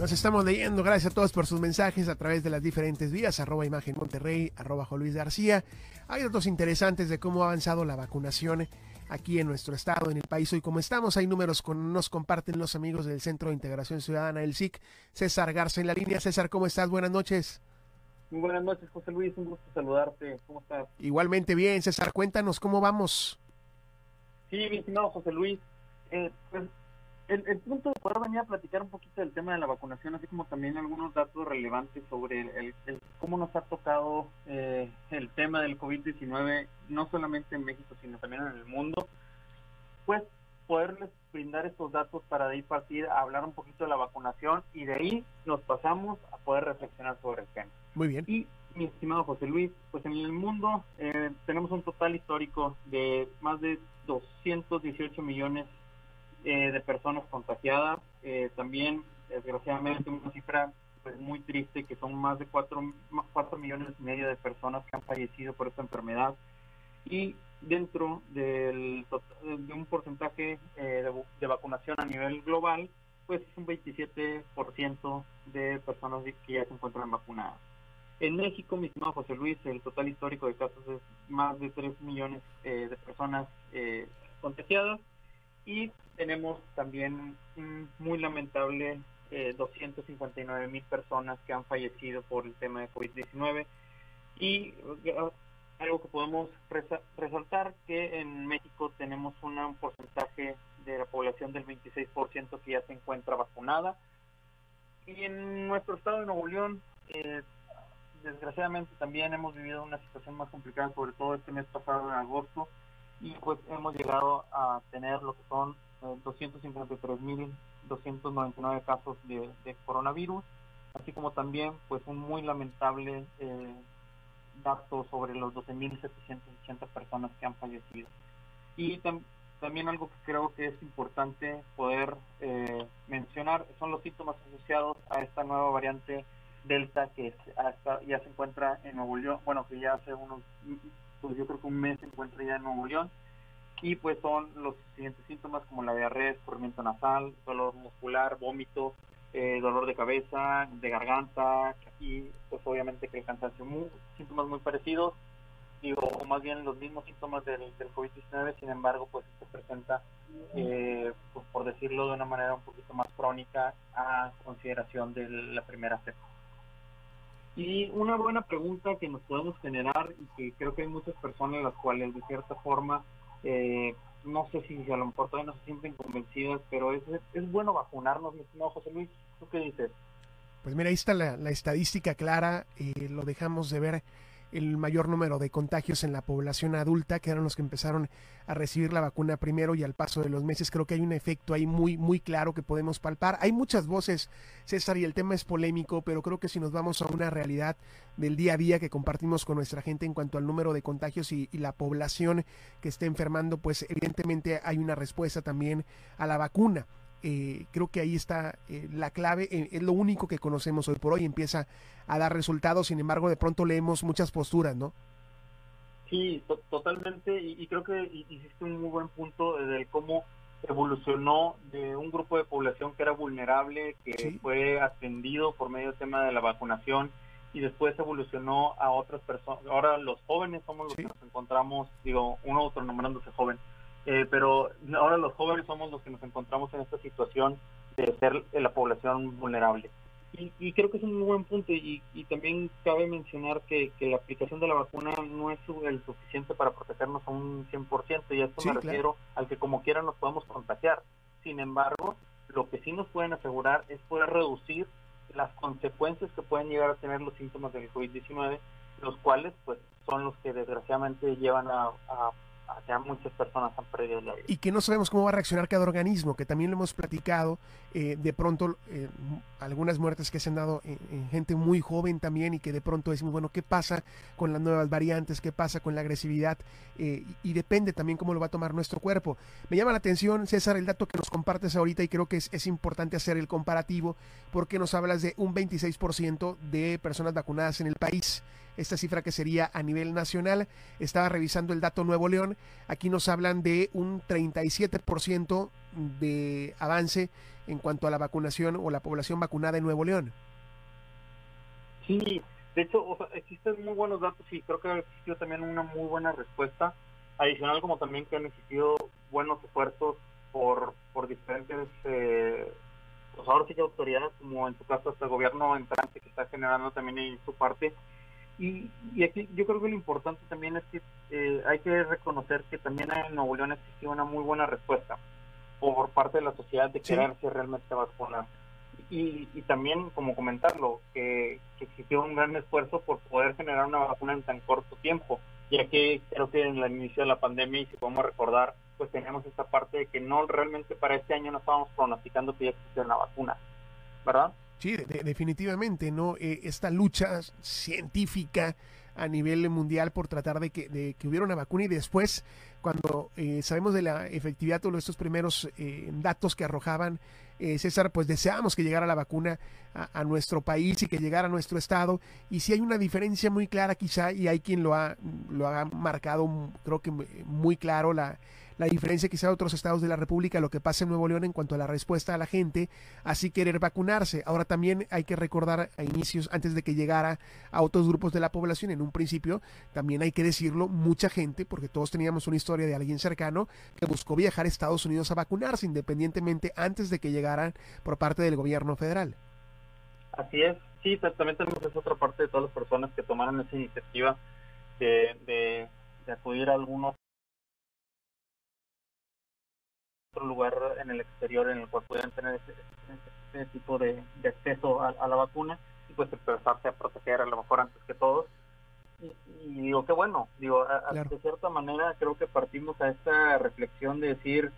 Nos estamos leyendo, gracias a todos por sus mensajes a través de las diferentes vías, arroba imagen Monterrey, arroba Luis García. Hay datos interesantes de cómo ha avanzado la vacunación aquí en nuestro estado, en el país. Hoy como estamos, hay números que nos comparten los amigos del Centro de Integración Ciudadana, el SIC. César Garza en la línea. César, ¿cómo estás? Buenas noches. Muy buenas noches, José Luis. Un gusto saludarte. ¿Cómo estás? Igualmente bien, César. Cuéntanos cómo vamos. Sí, mi estimado José Luis. Eh, pues el, punto de poder venir a platicar un poquito del tema de la vacunación, así como también algunos datos relevantes sobre el, cómo nos ha tocado eh, el tema del COVID-19, no solamente en México, sino también en el mundo, pues poderles brindar estos datos para de ahí partir a hablar un poquito de la vacunación y de ahí nos pasamos a poder reflexionar sobre el tema. Muy bien. Y mi estimado José Luis, pues en el mundo eh, tenemos un total histórico de más de 218 millones eh, de personas contagiadas. Eh, también, desgraciadamente, una cifra pues, muy triste, que son más de 4, millones y medio de personas que han fallecido por esta enfermedad. Y dentro del, de un porcentaje eh, de, vacunación a nivel global, pues es un 27% de personas que ya se encuentran vacunadas. En México, mi estimado José Luis, el total histórico de casos es más de 3 millones de personas contagiadas y tenemos también muy lamentable 259 eh, mil personas que han fallecido por el tema de COVID-19 y eh, algo que podemos resaltar que en México tenemos un porcentaje de la población del 26% que ya se encuentra vacunada. Y en nuestro estado de Nuevo León eh, desgraciadamente también hemos vivido una situación más complicada sobre todo este mes pasado en agosto. Y pues hemos llegado a tener lo que son 253.299 eh, casos de, coronavirus, así como también pues un muy lamentable eh, dato sobre los 12.780 personas que han fallecido. Y también algo que creo que es importante poder eh, mencionar son los síntomas asociados a esta nueva variante Delta que hasta ya se encuentra en Nuevo León, bueno, que ya hace unos pues yo creo que un mes se encuentra ya en Nuevo León y pues son los siguientes síntomas como la diarrea, escurrimiento nasal, dolor muscular, vómito, eh, dolor de cabeza, de garganta y pues obviamente que el cansancio, muy, síntomas muy parecidos o más bien los mismos síntomas del, COVID-19, sin embargo pues se presenta eh, pues, por decirlo de una manera un poquito más crónica a consideración de la primera cepa. Y una buena pregunta que nos podemos generar y que creo que hay muchas personas las cuales de cierta forma, eh, no sé si a lo mejor todavía no se sienten convencidas, pero es, es bueno vacunarnos, estimado José Luis. ¿Tú qué dices? Pues mira, ahí está la, estadística clara, eh, lo dejamos de ver el mayor número de contagios en la población adulta, que eran los que empezaron a recibir la vacuna primero y al paso de los meses. Creo que hay un efecto ahí muy, muy claro que podemos palpar. Hay muchas voces, César, y el tema es polémico, pero creo que si nos vamos a una realidad del día a día que compartimos con nuestra gente en cuanto al número de contagios y, y la población que esté enfermando, pues evidentemente hay una respuesta también a la vacuna. Eh, creo que ahí está eh, la clave, eh, es lo único que conocemos hoy por hoy, empieza a dar resultados, sin embargo de pronto leemos muchas posturas, ¿no? Sí, totalmente, y, creo que hiciste un muy buen punto de cómo evolucionó de un grupo de población que era vulnerable, que fue atendido por medio del tema de la vacunación, y después evolucionó a otras personas. Ahora los jóvenes somos los que nos encontramos, digo, uno otro nombrándose joven, eh, pero ahora los jóvenes somos los que nos encontramos en esta situación de ser la población vulnerable. Y, creo que es un muy buen punto y, también cabe mencionar que, la aplicación de la vacuna no es el suficiente para protegernos a un 100% y a esto me refiero al que como quiera nos podemos contagiar. Sin embargo, lo que sí nos pueden asegurar es poder reducir las consecuencias que pueden llegar a tener los síntomas del COVID-19, los cuales pues son los que desgraciadamente llevan a, a muchas personas han perdido la vida. Y que no sabemos cómo va a reaccionar cada organismo, que también lo hemos platicado, eh, de pronto eh, algunas muertes que se han dado en, gente muy joven también y que de pronto decimos, bueno, ¿qué pasa con las nuevas variantes? ¿Qué pasa con la agresividad? Eh, y, depende también cómo lo va a tomar nuestro cuerpo. Me llama la atención, César, el dato que nos compartes ahorita y creo que es, es importante hacer el comparativo porque nos hablas de un 26% de personas vacunadas en el país. Esta cifra que sería a nivel nacional. Estaba revisando el dato Nuevo León, aquí nos hablan de un 37% de avance en cuanto a la vacunación o la población vacunada en Nuevo León. Sí, de hecho, existen muy buenos datos y creo que ha existido también una muy buena respuesta. Adicional, como también que han existido buenos esfuerzos por, por diferentes, eh, pues ahora sí que autoridades, como en su caso hasta el gobierno entrante que está generando también en su parte. Y, y aquí yo creo que lo importante también es que eh, hay que reconocer que también en Nuevo León existido una muy buena respuesta por parte de la sociedad de quererse realmente vacunar y, y también, como comentarlo, que, existió un gran esfuerzo por poder generar una vacuna en tan corto tiempo, ya que creo que en el inicio de la pandemia, y si podemos recordar, pues teníamos esta parte de que no realmente para este año no estábamos pronosticando que ya existiera una vacuna, ¿verdad? Sí, definitivamente, ¿no? Eh, esta lucha científica a nivel mundial por tratar de que, de que hubiera una vacuna y después, cuando eh, sabemos de la efectividad, todos estos primeros eh, datos que arrojaban, eh, César, pues deseamos que llegara la vacuna a, nuestro país y que llegara a nuestro estado. Y si hay una diferencia muy clara quizá, y hay quien lo ha, lo ha marcado, creo que muy claro, la, la diferencia quizá de otros estados de la República, lo que pasa en Nuevo León en cuanto a la respuesta a la gente, así querer vacunarse. Ahora también hay que recordar a inicios, antes de que llegara a otros grupos de la población, en un principio, también hay que decirlo, mucha gente, porque todos teníamos una historia de alguien cercano que buscó viajar a Estados Unidos a vacunarse, independientemente antes de que llegaran por parte del gobierno federal. Así es, sí, también tenemos esa otra parte de todas las personas que tomaron esa iniciativa de, de, de acudir a algunos otro lugar en el exterior en el cual pudieran tener ese, tipo de, acceso a, la vacuna y pues empezarse a proteger a lo mejor antes que todos. Y, digo, qué bueno, digo, de cierta manera creo que partimos a esta reflexión de decir,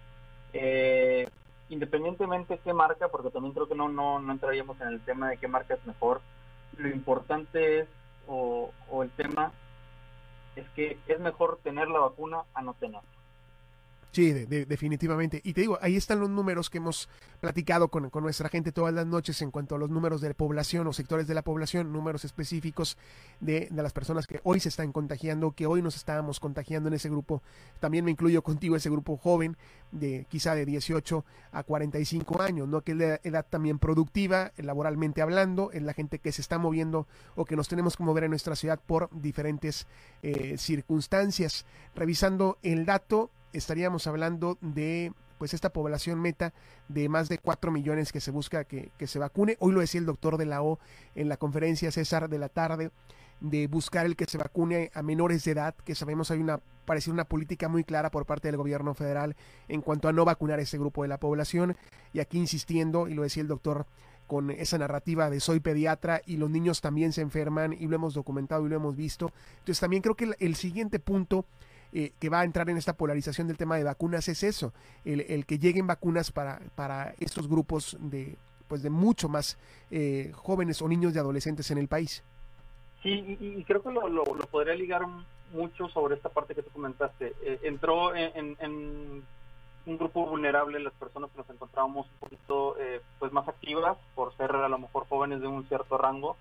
eh, independientemente qué marca, porque también creo que no, no, no entraríamos en el tema de qué marca es mejor, lo importante es, o, o el tema es que es mejor tener la vacuna a no tenerla. Sí, definitivamente. Y te digo, ahí están los números que hemos platicado con, nuestra gente todas las noches en cuanto a los números de la población o sectores de la población, números específicos de, las personas que hoy se están contagiando, que hoy nos estábamos contagiando en ese grupo. También me incluyo contigo ese grupo joven, de quizá de 18 a 45 años, ¿no? Que es la edad también productiva, laboralmente hablando, es la gente que se está moviendo o que nos tenemos que mover en nuestra ciudad por diferentes eh, circunstancias. Revisando el dato, estaríamos hablando de pues esta población meta de más de 4 millones que se busca que, se vacune. Hoy lo decía el doctor de la O en la conferencia César de la tarde de buscar el que se vacune a menores de edad, que sabemos hay una parece una política muy clara por parte del gobierno federal en cuanto a no vacunar a ese grupo de la población y aquí insistiendo y lo decía el doctor con esa narrativa de soy pediatra y los niños también se enferman y lo hemos documentado y lo hemos visto. Entonces también creo que el siguiente punto eh, que va a entrar en esta polarización del tema de vacunas es eso, el, que lleguen vacunas para, para estos grupos de, pues de mucho más eh, jóvenes o niños de adolescentes en el país. Sí, y, creo que lo, lo, podría ligar mucho sobre esta parte que tú comentaste. Eh, entró en, un grupo vulnerable las personas que nos encontrábamos un poquito pues más activas por ser a lo mejor jóvenes de un cierto rango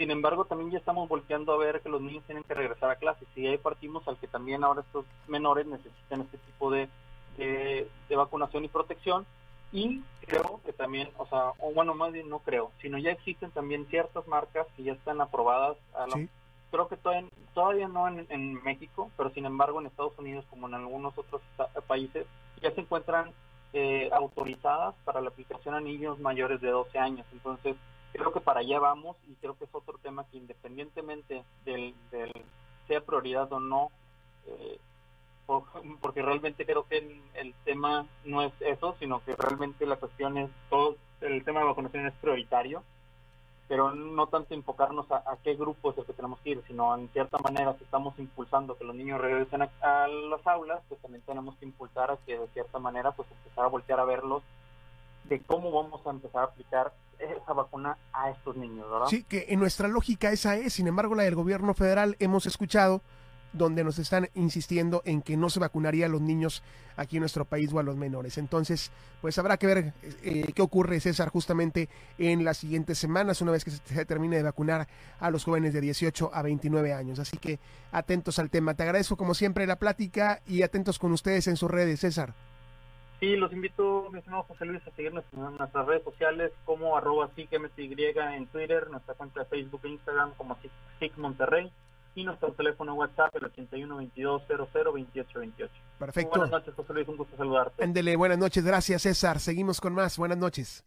sin embargo, también ya estamos volteando a ver que los niños tienen que regresar a clases y ahí partimos al que también ahora estos menores necesitan este tipo de, de, vacunación y protección y creo que también, o sea, o bueno, más bien no creo, sino ya existen también ciertas marcas que ya están aprobadas, a creo que todavía, todavía no en, México, pero sin embargo en Estados Unidos como en algunos otros países ya se encuentran eh, autorizadas para la aplicación a niños mayores de 12 años. Entonces, creo que para allá vamos y creo que es otro tema que independientemente del, sea prioridad o no, eh, porque realmente creo que el, tema no es eso, sino que realmente la cuestión es todo, el tema de vacunación es prioritario, pero no tanto enfocarnos a, qué grupo es el que tenemos que ir, sino en cierta manera si estamos impulsando que los niños regresen a, a las aulas, pues también tenemos que impulsar a que de cierta manera pues empezar a voltear a verlos de cómo vamos a empezar a aplicar esa vacuna a estos niños, ¿verdad? Sí, que en nuestra lógica esa es, sin embargo la del gobierno federal hemos escuchado donde nos están insistiendo en que no se vacunaría a los niños aquí en nuestro país o a los menores. Entonces, pues habrá que ver eh, qué ocurre, César, justamente en las siguientes semanas, una vez que se termine de vacunar a los jóvenes de 18 a 29 años. Así que atentos al tema. Te agradezco como siempre la plática y atentos con ustedes en sus redes, César. Sí, los invito, mi estimado José Luis, a seguirnos en nuestras redes sociales como arroba en Twitter, nuestra cuenta de Facebook e Instagram como SIC Monterrey y nuestro teléfono WhatsApp el 8122002828. Perfecto. buenas noches, José Luis, un gusto saludarte. Ándele, buenas noches, gracias César. Seguimos con más, buenas noches.